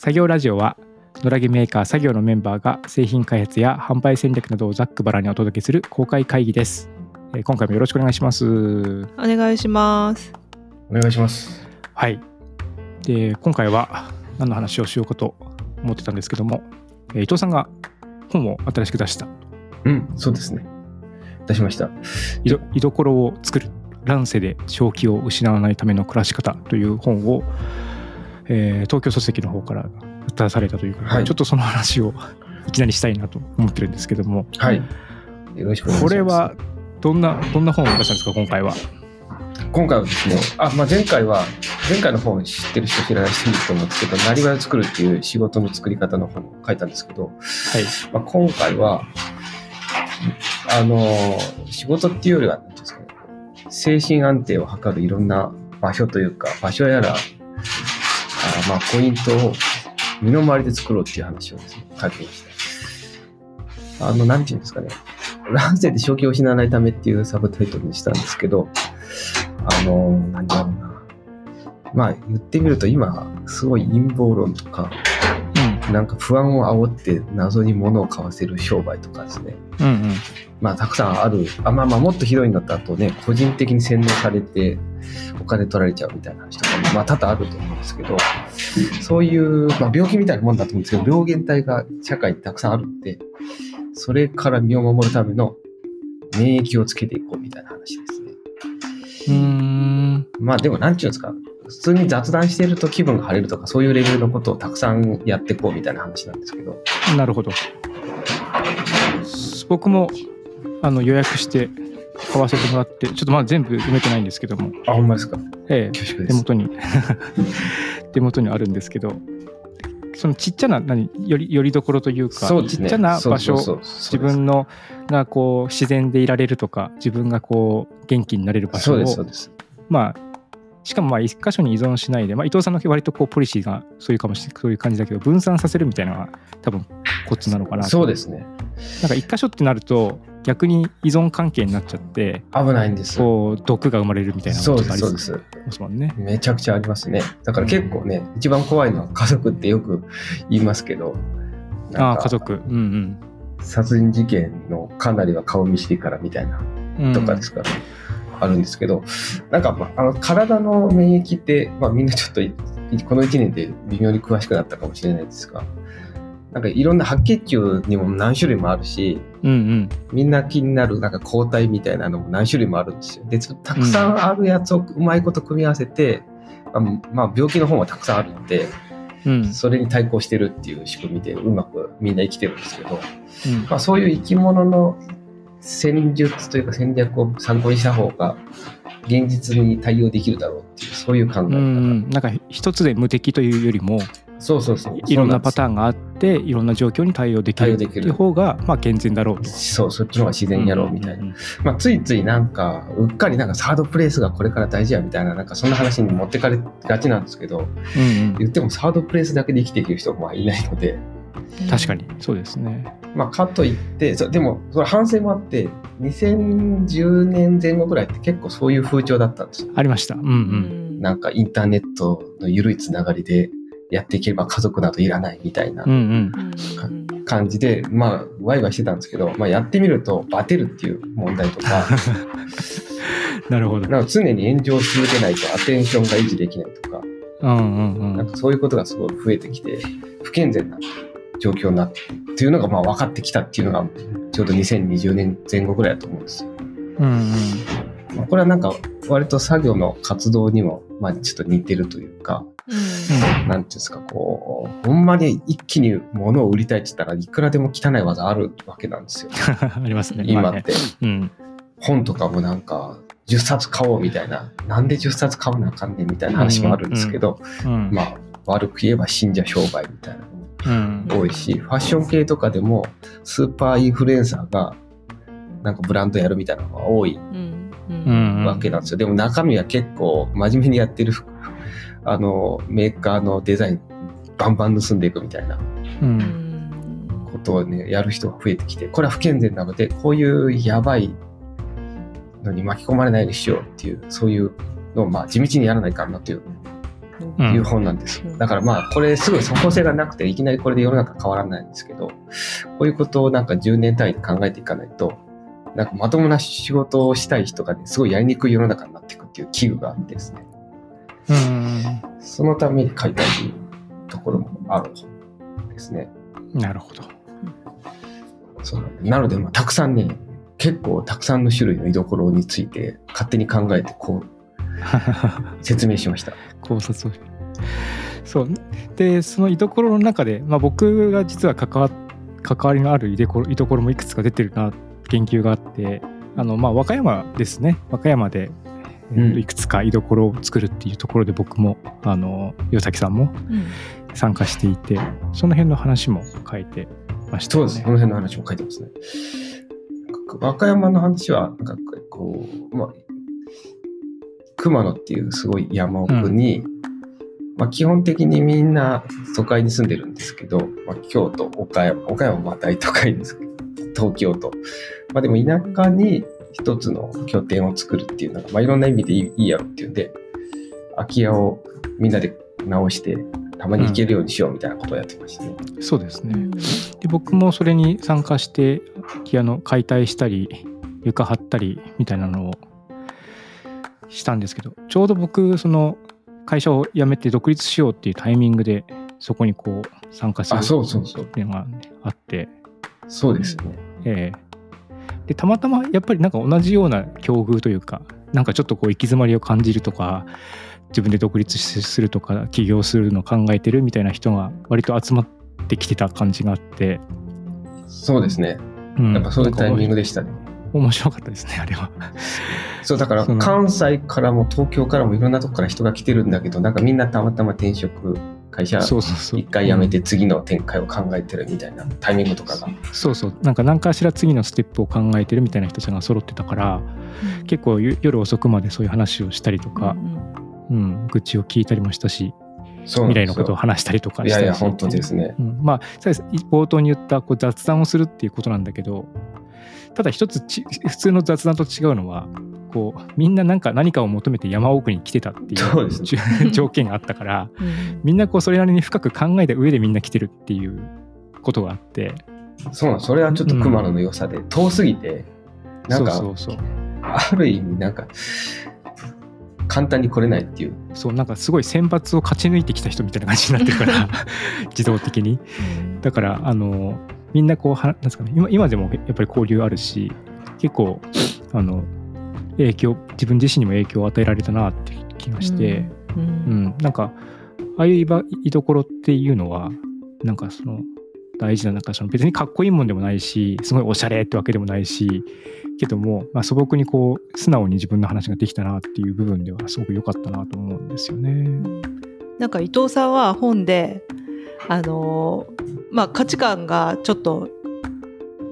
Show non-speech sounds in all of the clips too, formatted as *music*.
作業ラジオは野良毛メーカー作業のメンバーが製品開発や販売戦略などをざっくばらんにお届けする公開会議です。えー今回もよろしくお願いします。お願いします。お願いします。はい。で、今回は何の話をしようかと思ってたんですけども、えー伊藤さんが本を新しく出したうん、そうですね。出しました。居所を作る乱世で正気を失わないための暮らし方という本を、えー東京書籍の方から出されたということで、はいちょっとその話を *laughs* いきなりしたいなと思ってるんですけども、はい。よろしくお願いします。これはどんなどんな本を出したんですか今回は？今回はですね、あ、まあ、前回は、前回の本知ってる人知らない人いると思うんですけど、なりわいを作るっていう仕事の作り方の本を書いたんですけど、はい。まあ、今回は、あの、仕事っていうよりは、なんていうんですかね、精神安定を図るいろんな場所というか、場所やら、あまあ、ポイントを身の回りで作ろうっていう話をですね、書きました。あの、なんていうんですかね、乱世で正気を失わないためっていうサブタイトルにしたんですけど、あの、なんだろうな。まあ、言ってみると今、すごい陰謀論とか、なんか不安を煽って謎に物を買わせる商売とかですね。うんうんうんまあ、たくさんある。あ、まあまあ、もっとひどいんだったらあとね、個人的に洗脳されて、お金取られちゃうみたいな話とかも、まあ、多々あると思うんですけど、そういう、まあ、病気みたいなもんだと思うんですけど、病原体が社会にたくさんあるんで、それから身を守るための免疫をつけていこうみたいな話ですね。うーんまあ、でも、なんていうんですか、普通に雑談してると気分が晴れるとか、そういうレベルのことをたくさんやっていこうみたいな話なんですけど、なるほど。僕もあの予約して買わせてもらって、ちょっとまだ全部読めてないんですけども、あ、ほんまですか？ええ。手元に。*laughs* 手元にあるんですけど、そのちっちゃな何よりよりどころというか、ね。ちっちゃな場所、そうそうそう自分のがこう自然でいられるとか、自分がこう元気になれる場所を。まあしかもまあ一箇所に依存しないで、まあ、伊藤さんの割とこうポリシーがそういうかもしれそういう感じだけど分散させるみたいなのが多分コツなのかなとそうですね。なんか一箇所ってなると逆に依存関係になっちゃって危ないんです。こう毒が生まれるみたいなそうです、があり。ますもんね。めちゃくちゃありますね。だから結構ね、一番怖いのは家族ってよく言いますけど、ああ家族うん殺人事件のかなりは顔見知りからみたいなうん。うんとかですから、あるんですけど、なんか、まあ、あの体の免疫って、まあ、みんなちょっといこの1年で微妙に詳しくなったかもしれないですが、なんかいろんな白血球にも何種類もあるし、うんうん。みんな気になるなんか抗体みたいなのも何種類もあるんですよ。で、つたくさんあるやつをうまいこと組み合わせて、まあ、まあ病気の本はたくさんあるんで、うん。それに対抗してるっていう仕組みでうまくみんな生きてるんですけど、うん。まあ、そういう生き物の戦術というか戦略を参考にした方が現実に対応できるだろうっていうそういう考え方、うんうんなんか一つで無敵というよりもそうそうそう。いろんなパターンがあっていろんな状況に対応できるっていう方がまあ健全だろうと。そうそっちの方が自然やろうみたいな、んん。まあ、ついついなんかうっかりなんかサードプレイスがこれから大事やみたいななんかそんな話に持ってかれがちなんですけどうん言ってもサードプレイスだけで生きていける人もいないので、うん、確かにそうですね。まあ、かといってでもそれ反省もあって2010年前後ぐらいって結構そういう風潮だったんですよありました。うんう。うんん。なんかインターネットの緩いつながりでやっていければ家族などいらないみたいなうんうん。うん感じで、まあ、ワイワイしてたんですけど、まあ、やってみるとバテるっていう問題とか、*laughs* なるほど。なんか常に炎上し続けないとアテンションが維持できないとか、うんうんうん。なんかそういうことがすごい増えてきて、不健全な状況になってるっていうのがまあ分かってきたっていうのが、ちょうど2020年前後ぐらいだと思うんですよ。うんうん。まあこれはなんか割と作業の活動にも、まあちょっと似てるというか、なんていうんですか、こう、ほんまに一気に物を売りたいって言ったらいくらでも汚い技あるわけなんですよ。*laughs* ありますね。今って。うん。本とかもなんか、10冊買おうみたいな、なんで10冊買わなあかんねんみたいな話もあるんですけど、うん。まあ、悪く言えば信者商売みたいな多いし、ファッション系とかでも、スーパーインフルエンサーが、なんかブランドやるみたいなのが多いうんううんん。わけなんですよ。でも中身は結構真面目にやってる、あの、メーカーのデザイン、バンバン盗んでいくみたいなう。うんんことをね、やる人が増えてきて、これは不健全なので、こういうやばいのに巻き込まれないようにしようっていう、そういうのを、まあ、地道にやらないかんなっていううんいう本なんです。うんだからまあこれすごい即効性がなくていきなりこれで世の中変わらないんですけどこういうことをなんか10年単位で考えていかないとなんかまともな仕事をしたい人がねすごいやりにくい世の中になっていくっていう危惧があってですねうんそのために書いたというところもある本ですね。なるほど。そうなので、まあ、たくさんね結構たくさんの種類の居所について勝手に考えてこう *laughs* 説明しました。考察をそうでその居所の中で、まあ、僕が実は関わ関わりのある居所居所もいくつか出てるな研究があってあの、まあ、和歌山ですね和歌山で、えーいくつか居所を作るっていうところで僕もあの岩崎さんもうん参加していてその辺の話も書いてましたよね。そうです。この辺の話も書いてますね。和歌山の話は、なんかこう、まあ、熊野っていうすごい山奥に、まあ基本的にみんな都会に住んでるんですけど、まあ、京都、岡山、岡山はまあ大都会ですけど、東京と。まあでも田舎に一つの拠点を作るっていうのが、まあいろんな意味でいいいいやろっていうんで、空き家をみんなで直して、たまに行けるようにしようみたいなことをやってましたね。そうですね。うんで僕もそれに参加して空き家の解体したり床張ったりみたいなのをしたんですけどちょうど僕その会社を辞めて独立しようっていうタイミングでそこにこう参加するあそうそうそうっていうのがあって、そうですよね。ええでたまたまやっぱりなんか同じような境遇というかなんかちょっとこう行き詰まりを感じるとか自分で独立するとか起業するのを考えてるみたいな人が割と集まってきてた感じがあって、そうですね。うんやっぱそういうタイミングででしたね。面白かったですねあれは。そう、だから関西からも東京からもいろんなとこから人が来てるんだけど、なんかみんなたまたま転職、会社そうそうそう。一回辞めて次の展開を考えてるみたいなタイミングとかが。そうそう。なんか何かしら次のステップを考えてるみたいな人たちが揃ってたから結構ゆ夜遅くまでそういう話をしたりとか、うん愚痴を聞いたりもしたし未来のことを話したりとかいやいや、したりして本当ですね。うん、まあ冒頭に言ったこう雑談をするっていうことなんだけどただ一つち普通の雑談と違うのはこうみんななんか何かを求めて山奥に来てたっていうね。*laughs* 条件があったからうん。みんなこうそれなりに深く考えた上でみんな来てるっていうことがあって。そうなんそれはちょっと熊野の良さで、遠すぎて、なんか、そうそうそう。ある意味、なんか、簡単に来れないっていう。そうなんかすごい選抜を勝ち抜いてきた人みたいな感じになってるから *laughs* 自動的に。だからあのみんなこうはなんですかね今今でもやっぱり交流あるし結構あの影響自分自身にも影響を与えられたなって気がして、ううんんなんかああいう居所っていうのはなんかその大事ななんかその別にかっこいいもんでもないしすごいおしゃれってわけでもないしけども、まあ、素朴にこう素直に自分の話ができたなっていう部分ではすごく良かったなと思うんですよね。なんか伊藤さんは本であのまあ価値観がちょっと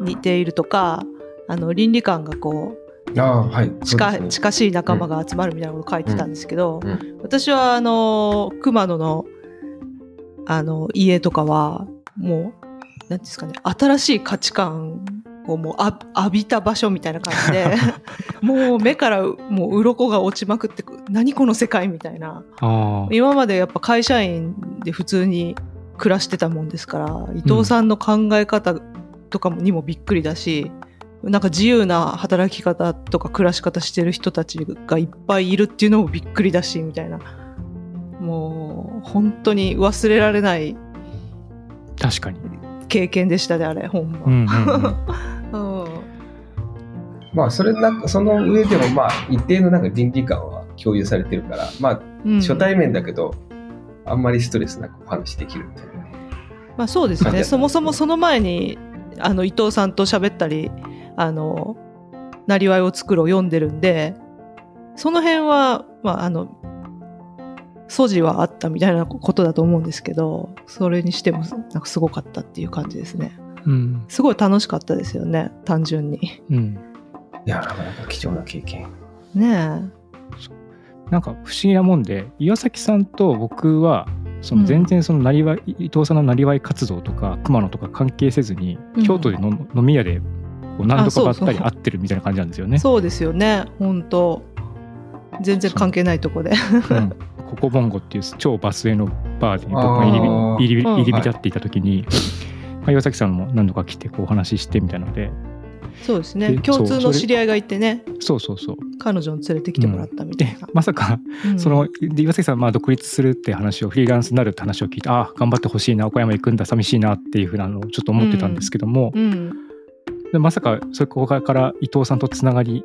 似ているとかあの倫理観がこうああ、はい。近,、ね。近しい仲間が集まるみたいなこと書いてたんですけど、うんう私はあの熊野のあの家とかはもう何ていうんですかね新しい価値観をもうあ浴びた場所みたいな感じで *laughs* もう目からもう鱗が落ちまくってく何この世界みたいな。今までやっぱ会社員で普通に暮らしてたもんですから伊藤さんの考え方とかにもびっくりだし、なんか自由な働き方とか暮らし方してる人たちがいっぱいいるっていうのもびっくりだしみたいなもう本当に忘れられない確かに。経験でしたねあれほんま。うんうんうん *laughs* うんまあ、それなんか、その上でも、まあ、一定のなんか倫理観は共有されてるから、まあ、うん初対面だけど、あんまりストレスなくお話できるみたいな。まあそうですね。そもそもその前にあの伊藤さんと喋ったりあのなりわいを作るを読んでるんでその辺はまああの素地はあったみたいなことだと思うんですけどそれにしてもなんかすごかったっていう感じですね。うん。すごい楽しかったですよね単純に。うん。いや、なかなか貴重な経験。ねなんか不思議なもんで岩崎さんと僕はそうん。の全然そのなりわい、伊藤さんのなりわい活動とか熊野とか関係せずに、うん。京都での飲み屋でこう何度かばったり会ってるみたいな感じなんですよね。そうですよね。本当。全然関係ないとこで。うん。ココボンゴっていう超バスへのバーで僕が入り浸っていた時に、まあ岩崎さんも何度か来てこうお話ししてみたいなのでそうですでね共通の知り合いがいてね。そうそうそう。彼女に連れてきてもらったみたいでな、まさかうん。そので岩崎さんはまあ独立するって話をフリーランスになるって話を聞いてああ頑張ってほしいな岡山行くんだ寂しいなっていうふうなのをちょっと思ってたんですけども、うん。でまさかそこから伊藤さんとつながり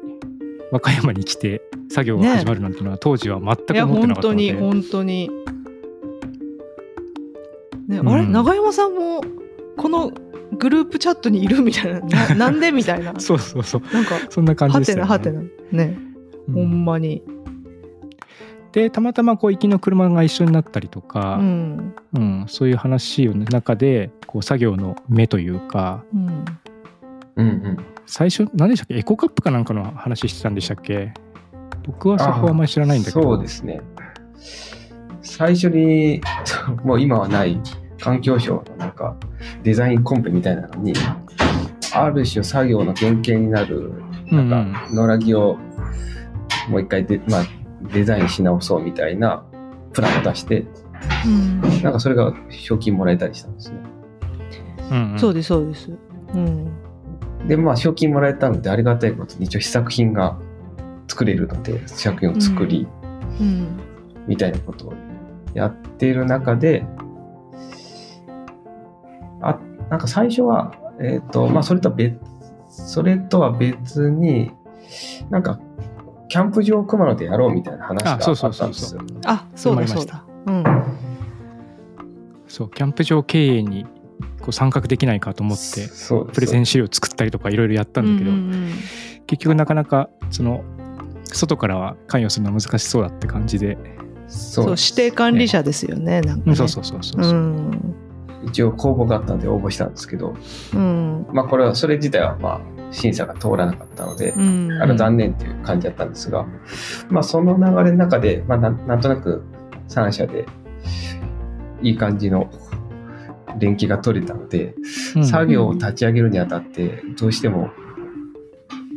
和歌山に来て作業が始まるなんていうのは当時は全いやく思ってなかったので。本当に本当に。ね、うん。あれ長山さんもこのグループチャットにいるみたいな *laughs* ななんでみたいな。そうそうそう。なんかそんな感じはでしね。てなはてな。ね、うん。ほんまに。でたまたまこう行きの車が一緒になったりとか、うん。うんそういう話の中でこう作業の目というかうん。うんうん。最初何でしたっけ？エコカップかなんかの話してたんでしたっけ？僕はそこはあんまり知らないんだけど。そうですね。最初に、*laughs* もう今はない環境省のなんかデザインコンペみたいなのに、ある種作業の原型になる、うんなん。か野良着をもう一回で、まあ、デザインし直そうみたいなプランを出して、うん。なんかそれが賞金もらえたりしたんですね。うんうん。そうですそうです。うん。で、まあ、賞金もらえたので、ありがたいことに一応試作品が作れるので、試作品を作り、うん。みたいなことをやっている中で、あ、なんか最初は、えっ、と、まあ、それとは別、それとは別に、なんか、キャンプ場を熊野でやろうみたいな話がああそうったそうそう。そうんですよ。あそうだそうだ。うん。そうキャンプ場経営にこう参画できないかと思ってプレゼン資料作ったりとかいろいろやったんだけど、うんうん結局なかなかその外からは関与するのは難しそうだって感じで、そうそう指定管理者ですよねなんかね。うんそうそうそうそうう。そう、ん一応公募があったので応募したんですけど、うん。まあ、これは、それ自体は、まあ、審査が通らなかったので、うん。あの残念っていう感じだったんですが、まあ、その流れの中で、まあ、なんなんとなく3社でいい感じの連携が取れたので、うん。作業を立ち上げるにあたってどうしても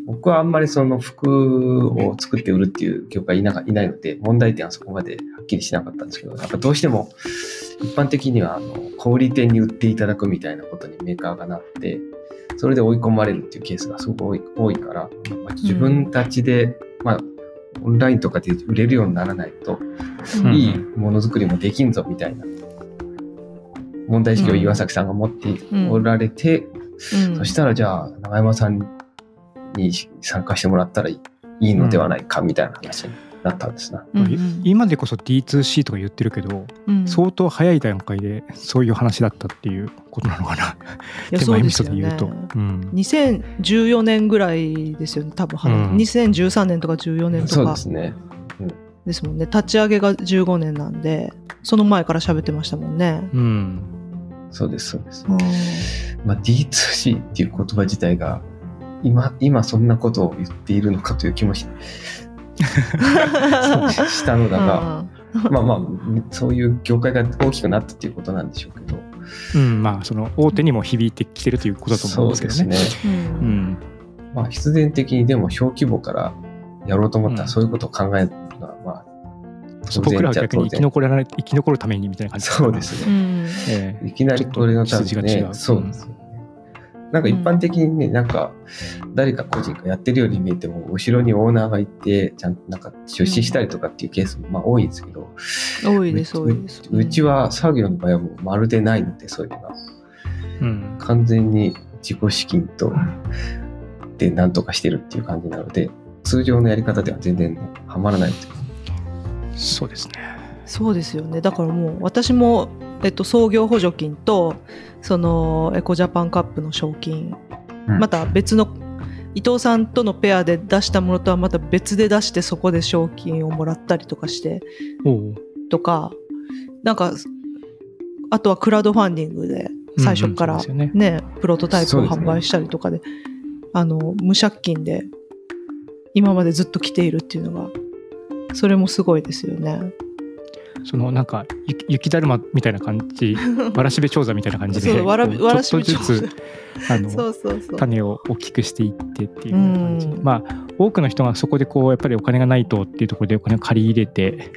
僕はあんまりその服を作って売るっていう業界いなかいないので問題点はそこまではっきりしなかったんですけどやっぱどうしても一般的にはあの小売店に売っていただくみたいなことにメーカーがなってそれで追い込まれるっていうケースがすごく多いから、まあ自分たちで、まあオンラインとかで売れるようにならないとうん。いいものづくりもできんぞみたいな問題意識を岩崎さんが持っておられて、うん。そしたらじゃあ長山さんに参加してもらったらいいのではないかみたいな話になったんですな。うんうん今でこそ D2C とか言ってるけど、うん相当早い段階でそういう話だったっていうことなのかな。手前味噌で言うと。うん2014年ぐらいですよね多分、うん2013年とか14年とそうかですね。ですもんね立ち上げが15年なんでその前から喋ってましたもんね。うんそうです、そうです。うんまあ、D2C っていう言葉自体が今、今そんなことを言っているのかという気もし *laughs* したのだが、まあまあ、そういう業界が大きくなったっていうことなんでしょうけど。うん、まあその大手にも響いてきてるということだと思うんですけどね。そうですね。うんうんまあ、必然的にでも小規模からやろうと思ったうんらそういうことを考えるのは、まあ、僕らは逆に生き残らない生き残るためにみたいな感じそうですね。うんええいきなりこれのそうです。なんか一般的にね、なんか誰か個人がやってるように見えても、後ろにオーナーがいて、ちゃんとなんか出資したりとかっていうケースもまあ多いんですけど、多いですう多いです。うちは作業の場合はもうまるでないので、そういうのが。うん完全に自己資金と、でなんとかしてるっていう感じなので、通常のやり方では全然ね、はまらないというそうですね。そうですよねだからもう私も、えっと、創業補助金とそのエコジャパンカップの賞金、うん。また別の伊藤さんとのペアで出したものとはまた別で出してそこで賞金をもらったりとかして。とかなんかあとはクラウドファンディングで最初からうんうんね,、プロトタイプを販売したりとかであの無借金で今までずっと来ているっていうのがそれもすごいですよね。そのなんか雪雪だるまみたいな感じ *laughs* わらしべ長者みたいな感じでそうわらこうわらしべちょっとずつあの。種を大きくしていってっていう感じ、うんまあ多くの人がそこでこうやっぱりお金がないとっていうところでお金を借り入れて。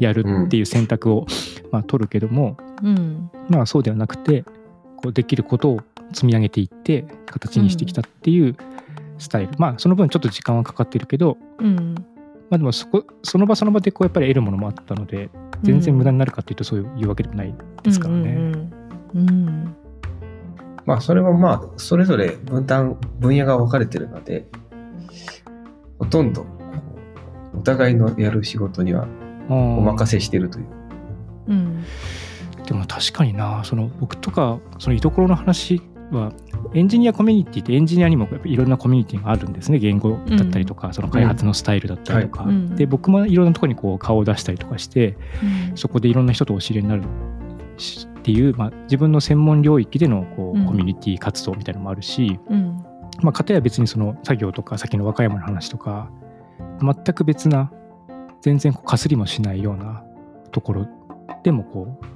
やるっていいう選択を、まあ、取るけどもうん。まあそうではなくてこうできることを積み上げていって形にしてきたっていうスタイル、まあその分ちょっと時間はかかってるけどうん。まあでもそこその場その場でこうやっぱり得るものもあったので全然無駄になるかっていうとそういうわけでもないですからね。うん。まあ、それもまあ、それぞれ分担、分野が分かれてるので、ほとんど、お互いのやる仕事にはおお任せしてるという。うん。でも確かになその僕とかその居所の話はエンジニアコミュニティってエンジニアにもやっぱいろんなコミュニティがあるんですね。言語だったりとか、その開発のスタイルだったりとか、で僕もいろんなところにこう顔を出したりとかしてそこでいろんな人とお知り合いになるしっていう、まあ、自分の専門領域でのこううん。コミュニティ活動みたいなのもあるし、うん。まあ、かたや別にその作業とか先の和歌山の話とか全く別な全然こうかすりもしないようなところでもこう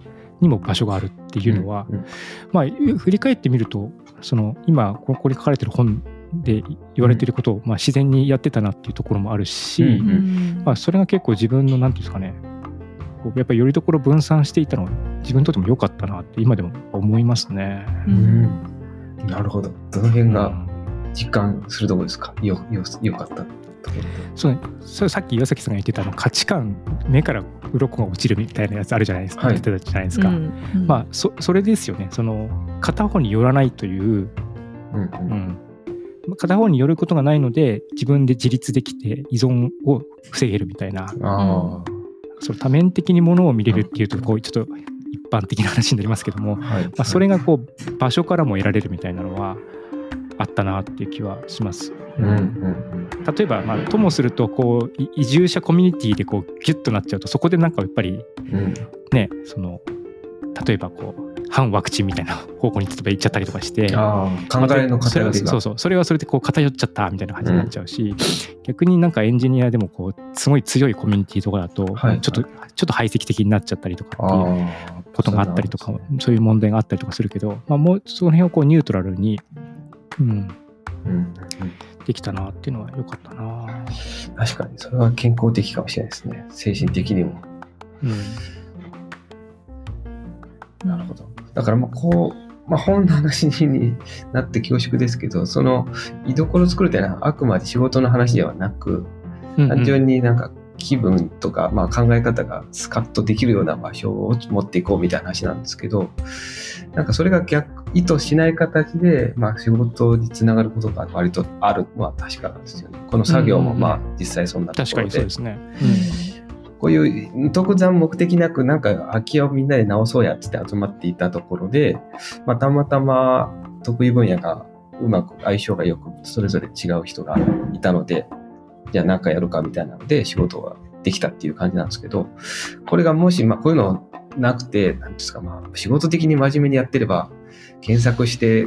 にも場所があるっていうのは、うんまあ振り返ってみるとその今ここに書かれてる本で言われてることを、まあ、自然にやってたなっていうところもあるし、うんうん。まあ、それが結構自分のなんていうんですかねこうやっぱりよりどころ分散していたのは自分にとっても良かったなって今でも思いますね。うん。なるほど。どの辺がうん実感するところですか？よ、よ、よかった。そうね、それさっき岩崎さんが言ってたあの価値観目から鱗が落ちるみたいなやつあるじゃないですか、はい。言ってたじゃないですか、うんまあそそれですよね。その片方によらないという、うんううん。ん、片方によることがないので自分で自立できて依存を防げるみたいな。あその多面的にものを見れるっていうとこうちょっと一般的な話になりますけども、あ。はい。まあ、それがこう場所からも得られるみたいなのはあったなっていう気はします。うんうん例えば、まあ、ともするとこうい移住者コミュニティでこうギュッとなっちゃうとそこでなんかやっぱりうん。うん。ねその例えばこう反ワクチンみたいな方向に例えば行っちゃったりとかしてああ、考えの偏りが。そうそうそれはそれでこう偏っちゃったみたいな感じになっちゃうし、逆になんかエンジニアでもこうすごい強いコミュニティとかだと、はいちょっとちょっと排斥的になっちゃったりとかっていうああ。ことがあったりとかそういう問題があったりとかするけど、まあ、もうその辺をこうニュートラルに、うん、うん。できたなっていうのは良かったな。確かに、それは健康的かもしれないですね。精神的にも。うん。なるほど。だからまあこう、まあ、本の話になって恐縮ですけど、その居所を作るというのはあくまで仕事の話ではなく、単純になん。か気分とか、まあ、考え方がスカッとできるような場所を持っていこうみたいな話なん。ですけど、なん。かそれが逆、意図しない形で、まあ、仕事につながることが割とあるのは確かなんですよね。この作業もうんまあ実際そんなと確かころで。にそうですね。こういう特段目的なくなんか空き家をみんなで直そうやって集まっていたところで、まあ、たまたま得意分野がうまく相性がよくそれぞれ違う人がいたので、じゃあ何かやるかみたいなので仕事ができたっていう感じなんですけど、これがもし、まあこういうのなくて、なんですか、まあ仕事的に真面目にやってれば、検索して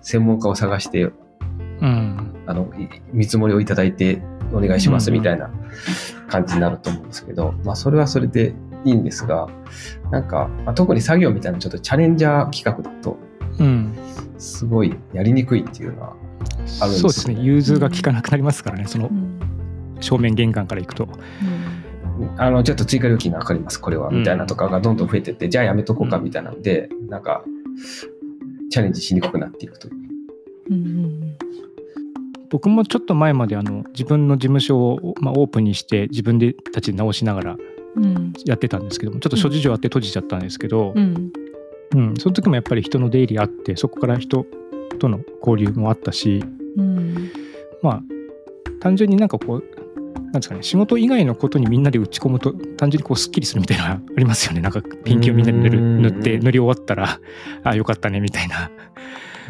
専門家を探して、うん。あの、い見積もりをいただいてお願いしますうんみたいな感じになると思うんですけど、まあそれはそれでいいんですが、なんか、まあ、特に作業みたいなちょっとチャレンジャー企画だと、うん、すごいやりにくいっていうのは、あるんですよね。そうですね。融通が効かなくなりますからねそのうん。正面玄関から行くと。あの、ちょっと追加料金がかかります、これは、みたいなとかがどんどん増えてって、じゃあやめとこうかみたいなので、なんか、チャレンジしにくくなっていくと。いう。うんうん。僕もちょっと前まであの自分の事務所を、まあ、オープンにして自分でたちで直しながらうん。やってたんですけどもちょっと諸事情あって閉じちゃったんですけど、うん。うん。その時もやっぱり人の出入りあってそこから人との交流もあったしうん。まあ単純になんかこうなんですかね仕事以外のことにみんなで打ち込むと単純にこうスッキリするみたいなの *laughs* ありますよねなんかペンキをみんなで塗って塗り終わったらあよかったねみたいな、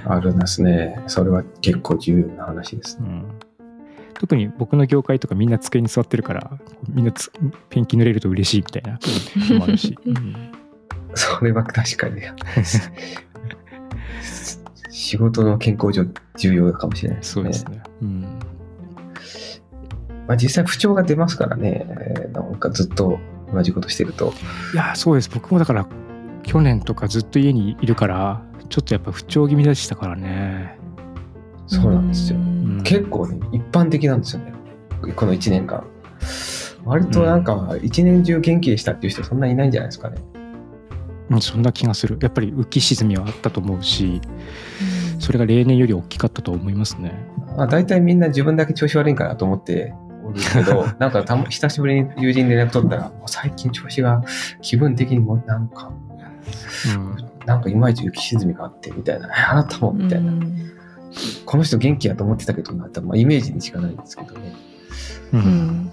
あるんですね。それは結構重要な話ですね。うん、特に僕の業界とかみんな机に座ってるからみんなつペンキ塗れると嬉しいみたいなのもあるし、*laughs* うんそれは確かにね。*laughs* 仕事の健康上重要かもしれないですね。そうですね、うんまあ、実際不調が出ますからね。えーなんかずっと同じことしてると。いやそうです僕もだから去年とかずっと家にいるからちょっとやっぱ不調気味でしたからねそうなんですよ。ん結構ね、一般的なんですよね。この1年間。割となんか、一年中元気でしたっていう人そんないないんじゃないですかね。うんそんな気がするやっぱり浮き沈みはあったと思うしそれが例年より大きかったと思いますねまあ、大体みんな自分だけ調子悪いんかなと思っておるけど、*laughs* なんかたま久しぶりに友人に連絡取ったら、最近調子が気分的にもなんか、うん。なんかいまいち浮き沈みがあってみたいな、えあなたもみたいな、この人元気やと思ってたけどなって、まあ、イメージにしかないんですけどね。ううん。ん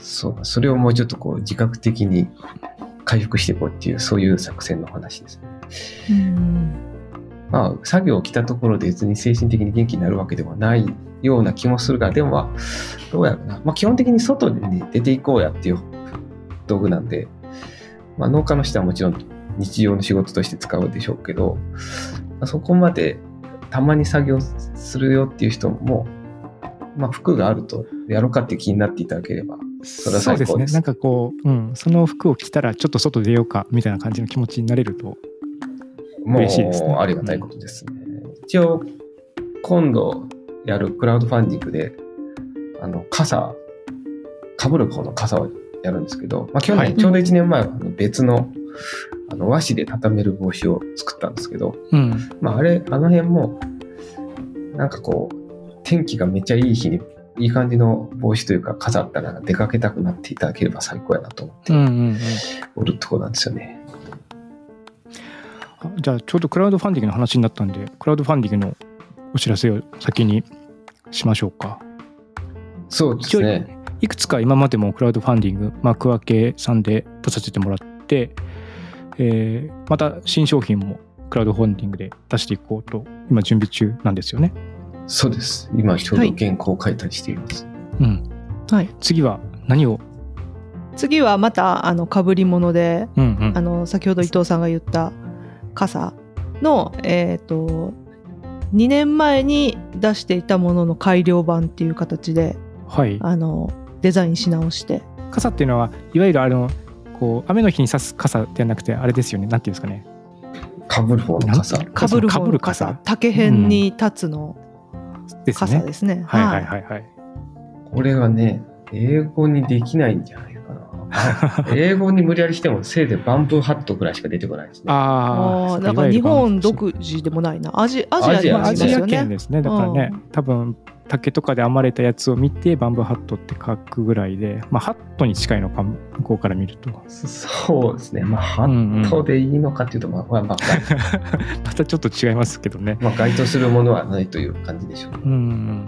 そうだ、それをもうちょっとこう自覚的に回復していこうっていう、そういう作戦の話ですね。うん。まあ、作業を来たところで別に精神的に元気になるわけではないような気もするが、でもまあ、どうやろうな。まあ、基本的に外に、ね、出ていこうやっていう道具なんで、まあ、農家の人はもちろん日常の仕事として使うでしょうけど、まあ、そこまでたまに作業するよっていう人も、まあ、服があるとやろうかって気になっていただければ、それはそう最高ですですねなんかこう、うん、その服を着たらちょっと外出ようかみたいな感じの気持ちになれると嬉しいですねありがたいことですね。一応、今度やるクラウドファンディングで、あの、傘、被る方の傘をやるんですけど、まあ、去はい。年、ちょうど1年前は別の、あの、和紙で畳める帽子を作ったんですけど、うん。まあ、あれ、あの辺も、なんかこう、天気がめっちゃいい日に、いい感じの帽子というか傘あったら出かけたくなっていただければ最高やなと思っておるところなんですよね。あじゃあちょうどクラウドファンディングの話になったんでクラウドファンディングのお知らせを先にしましょうかそうですね。いくつか今までもクラウドファンディング幕開けさんで出させてもらって、えーまた新商品もクラウドファンディングで出していこうと今準備中なんですよね。そうです。今ちょうど原稿を書いたりしています。うん、はい、次は何を、次はまたあの被り物でうんうんあの先ほど伊藤さんが言った傘の、えー、と2年前に出していたものの改良版っていう形ではい、あのデザインし直して傘っていうのはいわゆるあのこう雨の日に差す傘ではなくてあれですよねなんていうんですかねかぶる方の傘？か？ぶる方のかぶる傘傘竹辺に立つのですね。傘ですね。はいはいはいはい。これはね、英語にできないんじゃない？*laughs* 英語に無理やりしても、せいでバンブーハットぐらいしか出てこないですね。ああ、あーなんか日本独自でもないなアジアジアジアまあアジア。圏ですね。だからね、多分竹とかで編まれたやつを見てバンブーハットって書くぐらいで、まあハットに近いのか向こうから見ると。そうですね。まあ、ハットでいいのかっていうと、まあ、まあ、まあ、ま *laughs* たちょっと違いますけどね。まあ、該当するものはないという感じでしょう。うんうん。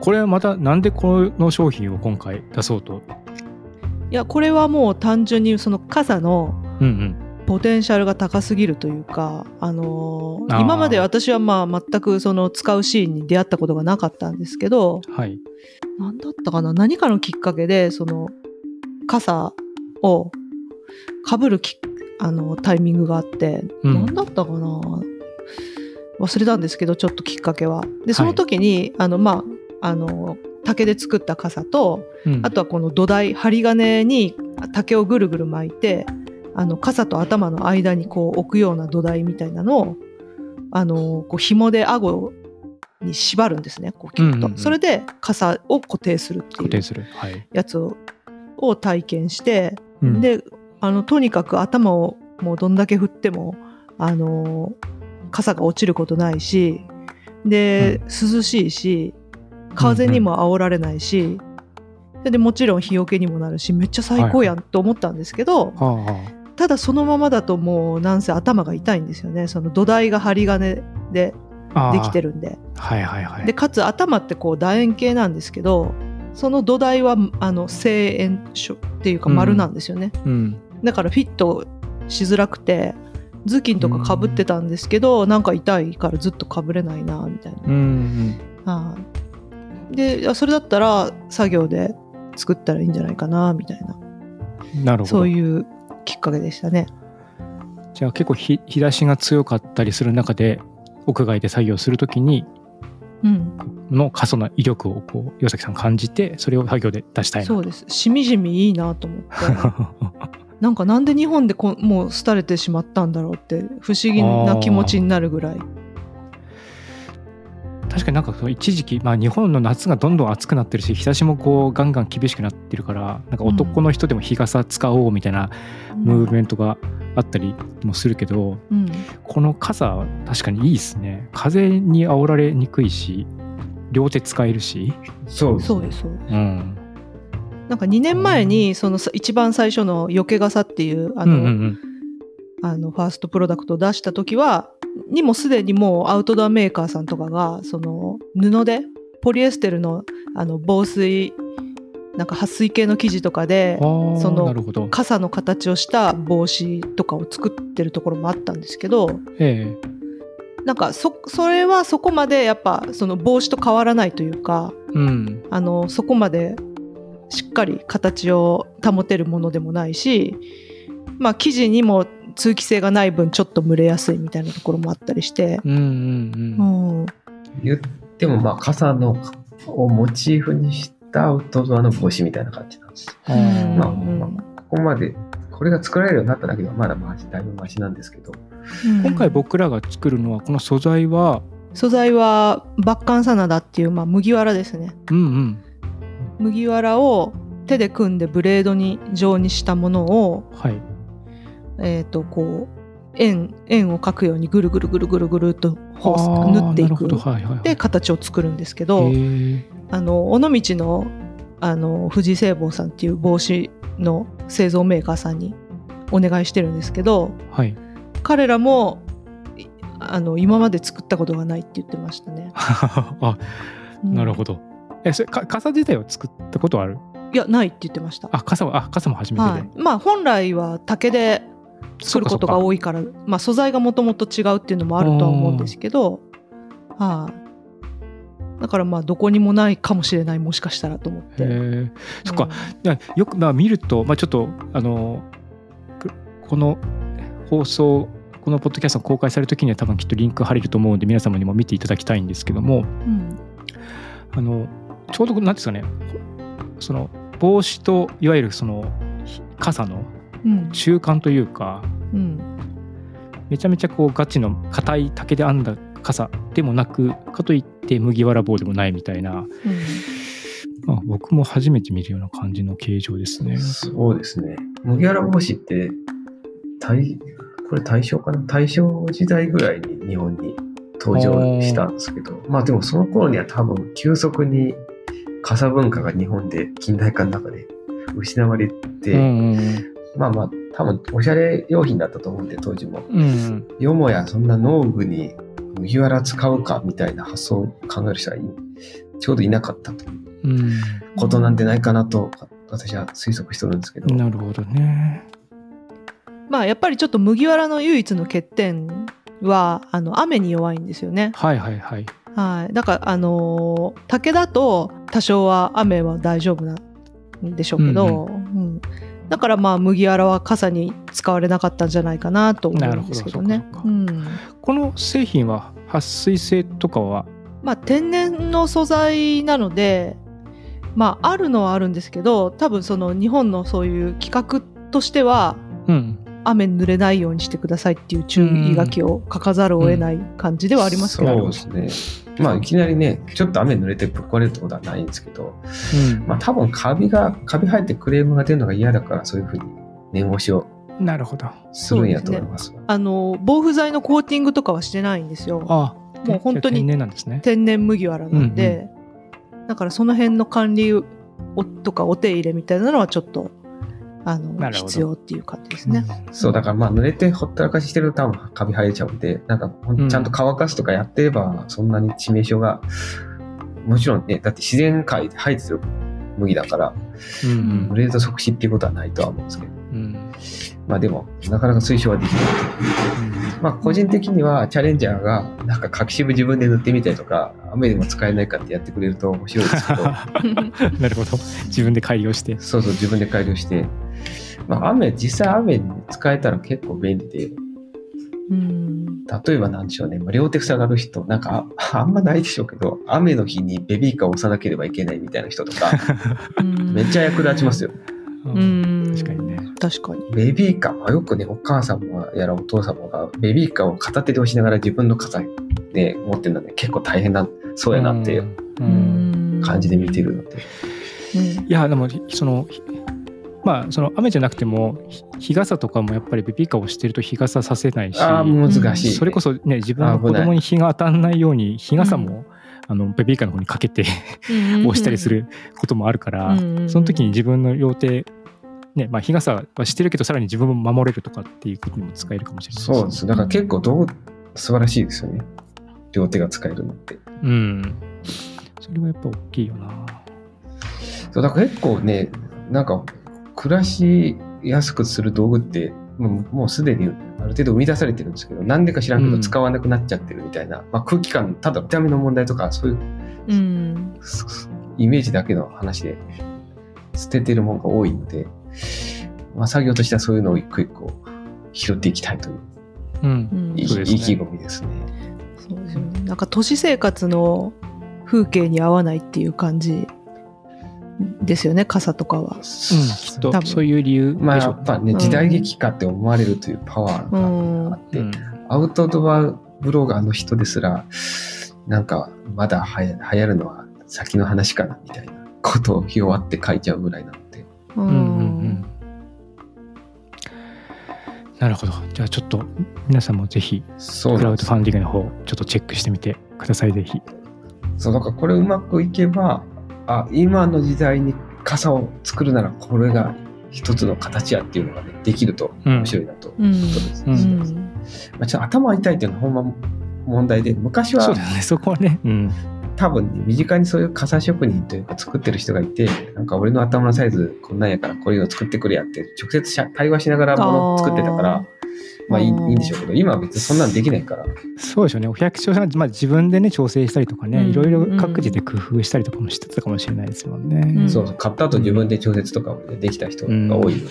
これはまたなんでこの商品を今回出そうと。いやこれはもう単純にその傘の。ポテンシャルが高すぎるというか、あのー今まで私はまあ全くその使うシーンに出会ったことがなかったんですけどはい。何だったかな？何かのきっかけでその傘をかぶるきあのタイミングがあって、うん何だったかな？忘れたんですけどちょっときっかけは。でその時に、あのまああの竹で作った傘とうん。あとはこの土台針金に竹をぐるぐる巻いてあの傘と頭の間にこう置くような土台みたいなのをあのこう紐で顎に縛るんですねこうキュッと、うんうんうん。それで傘を固定するっていう。やつをを体験して、うん、であのとにかく頭をもうどんだけ振ってもあの傘が落ちることないしで、涼しいし風にも煽られないし、それでもちろん日よけにもなるしめっちゃ最高やんと思ったんですけど、はあはただそのままだともうなんせ頭が痛いんですよねその土台が針金であ。できてる。るんで。はいはいはい。でかつ頭ってこう楕円形なんですけどその土台はあの正円書っていうか丸なんですよね、うん。だからフィットしづらくて頭巾とかかぶってたんですけど、なんか痛いからずっとかぶれないなみたいな、うんうん。はいでそれだったら作業で作ったらいいんじゃないかなみたいな。なるほど。そういうきっかけでしたね。じゃあ結構日日差しが強かったりする中で屋外で作業するときにうん。の過疎な威力をこう岩崎さん感じてそれを作業で出したいそうです。しみじみいいなと思って。*laughs* なんかなんで日本でこもう廃れてしまったんだろうって不思議な気持ちになるぐらい確かになんかその一時期、まあ、日本の夏がどんどん暑くなってるし日差しもこうガンガン厳しくなってるからなんか男の人でも日傘使おうみたいなムーブメントがあったりもするけど、うん。この傘は確かにいいですね。風に煽られにくいし両手使えるし、そうそうですそうです。うん、なんか2年前にそのさ一番最初の「よけ傘」っていうあの、うんうんうん。あのファーストプロダクトを出した時はにもすでにもうアウトドアメーカーさんとかがその布でポリエステルのあの防水なんか撥水系の生地とかでその傘の形をした帽子とかを作ってるところもあったんですけどえなんかそそれはそこまでやっぱその帽子と変わらないというかえうん。あのそこまでしっかり形を保てるものでもないしまあ生地にも通気性がない分ちょっと蒸れやすいみたいなところもあったりして、うんうんううん。ん、言ってもまあ傘のをモチーフにしたアウトドアの帽子みたいな感じなんです。まあうん。まあここまでこれが作られるようになっただけではまだマシだいぶマシなんですけど。うん。今回僕らが作るのはこの素材は？素材はバッカンサナダっていう、まあ、麦わらですね。うんうん。麦わらを手で組んでブレードに状にしたものをはいえっ、とこう円円を描くようにぐるぐるぐるぐるぐるっと縫っていく。はいはいはい。で形を作るんですけどあの尾道のあの藤井製帽さんっていう帽子の製造メーカーさんにお願いしてるんですけどはい。彼らもいあの今まで作ったことがないって言ってましたね。*laughs* あうん。なるほど。えそれか傘自体は作ったことある？いやないって言ってました。あ傘はあ傘も初めてで、はい、まあ本来は竹で作ることが多いからまあ、素材がもともと違うっていうのもあるとは思うんですけど、はい、だからまあどこにもないかもしれないもしかしたらと思って。そっか。よくまあ見ると、まあ、ちょっとあのくこの放送このポッドキャストが公開される時には多分きっとリンク貼れると思うんで皆様にも見ていただきたいんですけども。うん。あのちょうど何ですかね。その帽子といわゆるそのひ傘のうん。中間というかうん。めちゃめちゃこうガチの硬い竹で編んだ傘でもなくかといって麦わら帽でもないみたいな、うん。まあ、僕も初めて見るような感じの形状ですね。そうですね。麦わら帽子って大これ大正かな？大正時代ぐらいに日本に登場したんですけどまあでもその頃には多分急速に傘文化が日本で近代化の中で失われて、うんまあまあ多分おしゃれ用品だったと思うんで当時もうんうんよもやそんな農具に麦わら使うかみたいな発想を考える人はいちょうどいなかったとことなんでないかなと私は推測してるんですけど、なるほどね。まあやっぱりちょっと麦わらの唯一の欠点はあの雨に弱いんですよね。はいはいはい。はい、だからあのー竹だと多少は雨は大丈夫なんでしょうけど、うんだからまあ麦わらは傘に使われなかったんじゃないかなと思うんですけどね。どうん。この製品は撥水性とかは？まあ天然の素材なのでまああるのはあるんですけど多分その日本のそういう規格としてはうん。雨に濡れないようにしてくださいっていう注意書きを書かざるを得ない感じではありますけど、そうですね。まあいきなりね、ちょっと雨濡れてぶっ壊れるってことはないんですけど、うんまあ多分カビが、カビ生えてクレームが出るのが嫌だからそういうふうに念押しをなるほど。するんやと思います。あの防腐剤のコーティングとかはしてないんですよ。あもう本当に天然なんですね。天然麦わらなんで、だからその辺の管理をとかお手入れみたいなのはちょっとあの必要っていう感じですね。そう、だからまあ濡れてほったらかししてると多分カビ生えちゃうんで、なんかちゃんと乾かすとかやってれば、そんなに致命傷が、もちろんね、だって自然界で生えてる麦だから、うん濡れると即死っていうことはないとは思うんですけど、うん。うんまあでも、なかなか推奨はできない。まあ個人的にはチャレンジャーがなんか隠し部自分で塗ってみたりとか、雨でも使えないかってやってくれると面白いですけど、*laughs* なるほど。自分で改良して。そうそう自分で改良して、まあ雨、実際雨に使えたら結構便利で、うん。例えばなんでしょうね、まあ両手塞がる人、なんかああんまないでしょうけど、雨の日にベビーカーを押さなければいけないみたいな人とか、めっちゃ役立ちますよ。うん。確かにね。確かに。ベビーカー、まあ、よくね、お母さんもやらお父様がベビーカーを片手で押しながら自分の肩で持ってるので結構大変な、そうやなっていううん感じで見てるので。うんいやでもそのひまあその雨じゃなくてもひ日傘とかもやっぱりベビーカーをしてると日傘させないしああ、難しい。それこそね自分の子供に日が当たらないように日傘も、あのベビーカーの方にかけて *laughs* 押したりすることもあるから、うんその時に自分の両手ねまあ、日傘はしてるけどさらに自分も守れるとかっていうことにも使えるかもしれないそうです。だから結構どう、素晴らしいですよね。両手が使えるのって。うんそれはやっぱ大きいよなそうだから結構ね、なんか暮らしやすくする道具って、もうもうすでにある程度生み出されてるんですけど、なんでか知らんけどうん使わなくなっちゃってるみたいな、まあ、空気感、ただ見た目の問題とか、そういううん。イメージだけの話で捨ててるものが多いので、まあ、作業としてはそういうのを一個一個拾っていきたいといううんうん意気,、込みですね。そうですよね。なんか都市生活の風景に合わないっていう感じですよね、傘とかは。うん、きっとそういう理由。でしょ。まあやっぱね、うん。時代劇かって思われるというパワーがあって、うん。アウトドアブロガーの人ですら、なんかまだはや流行るのは先の話かなみたいなことを弱って書いちゃうぐらいなので。ううんうんうん。なるほど。じゃあちょっと皆さんもぜひそうなんです。クラウドファンディングの方ちょっとチェックしてみてくださいぜひ。そう、だからこれうまくいけば、あ、今の時代に傘を作るならこれが一つの形やっていうのがね、できると面白いなと思ううん。ことです。ちょっと頭痛いっていうのはほんま問題で、昔はそうだねそこはね。うん。多分ね、身近にそういう傘職人というか作ってる人がいて、なんか俺の頭のサイズこんなんやからこういうの作ってくれやって、直接しゃ対話しながらものを作ってたから、まあいいいいんでしょうけど、今は別にそんなんできないから。そうでしょうね。お百姓さん、まあ、自分でね調整したりとかね、うん。いろいろ各自で工夫したりとかもしてたかもしれないですもんね、うん。そうそう、買った後自分で調節とかもねできた人が多いので、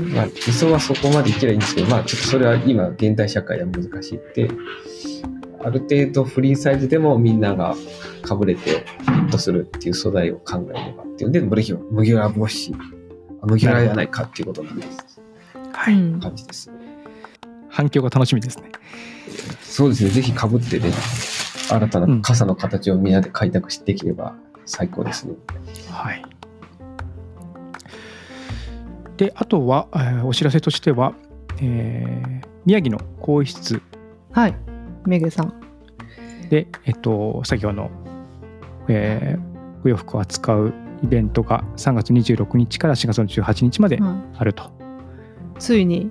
うん。まあ理想はそこまでいけばいいんですけど、まあちょっとそれは今現代社会では難しいって、ある程度フリーサイズでもみんながかぶれてヒットするっていう素材を考えればっていう。んで、麦わ麦わら帽子、あ麦わらじゃないかっていうことなんです。はい、うん。感じです。反響が楽しみですねそうですね、ぜひかぶってね、新たな傘の形をみんなで開拓してできれば最高ですね。はいであとは、えーお知らせとしては、えー宮城の更衣室はい。メゲさん。で、えっと、作業の、えーお洋服を扱うイベントが3月26日から4月の18日まではいあると。ついに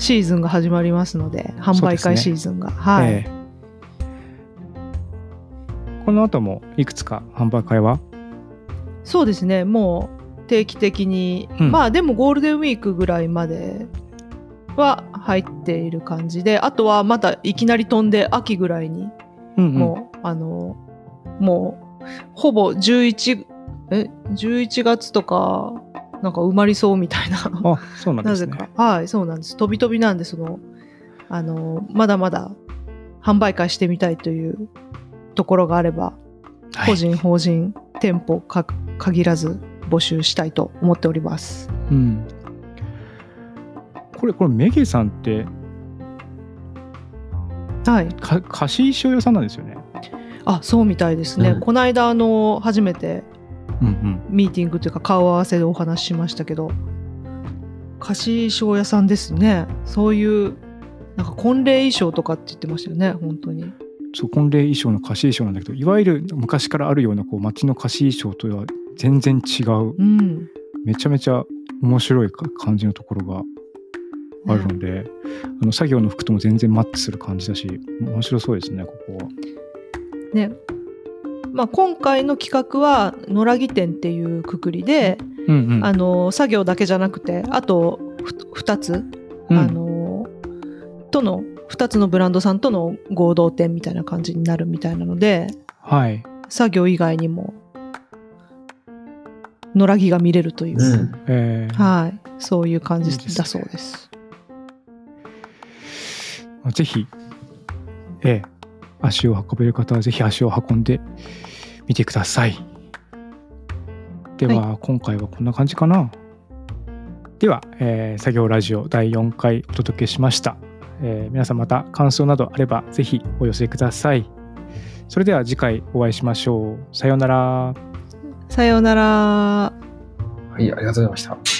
シーズンが始まりますので、販売会シーズンが。はい。えーこの後もいくつか販売会は？そうですね、もう定期的に、うん。まあでもゴールデンウィークぐらいまでは入っている感じで、あとはまたいきなり飛んで秋ぐらいに、うんうん。もう、あの、もう、ほぼ11、え、11月とか、なんか埋まりそうみたいな。あそうなんですね。なぜか。はい、そうなんです。飛び飛びなんで、その、あの、まだまだ販売会してみたいというところがあれば、はい個人、法人、店舗か限らず募集したいと思っております。うん、これこれメゲさんってはい。か貸衣装屋さんなんですよね。あ、そうみたいですね。うんこの間、あの、初めてうんうん、ミーティングというか顔合わせでお話ししましたけど、貸衣装屋さんですね。そういう、なんか婚礼衣装とかって言ってましたよね、本当に。そう婚礼衣装の貸衣装なんだけどいわゆる昔からあるようなこう街の貸衣装とは全然違ううん。めちゃめちゃ面白いか感じのところがあるので、あの作業の服とも全然マッチする感じだし面白そうですねここは。ね。まあ、今回の企画は野良着店っていうくくりで、うんうん。あの作業だけじゃなくてあとふ2つ、うん。あのとの2つのブランドさんとの合同店みたいな感じになるみたいなのではい、作業以外にも野良着が見れるという、うん。えー。はい。そういう感じだそうです。ぜひ、ええ、足を運べる方はぜひ足を運んでみてください。では、今回はこんな感じかな。では、えー作業ラジオ第4回お届けしました。えー皆さんまた感想などあればぜひお寄せください。それでは次回お会いしましょう。さようなら。さようなら。はい、ありがとうございました。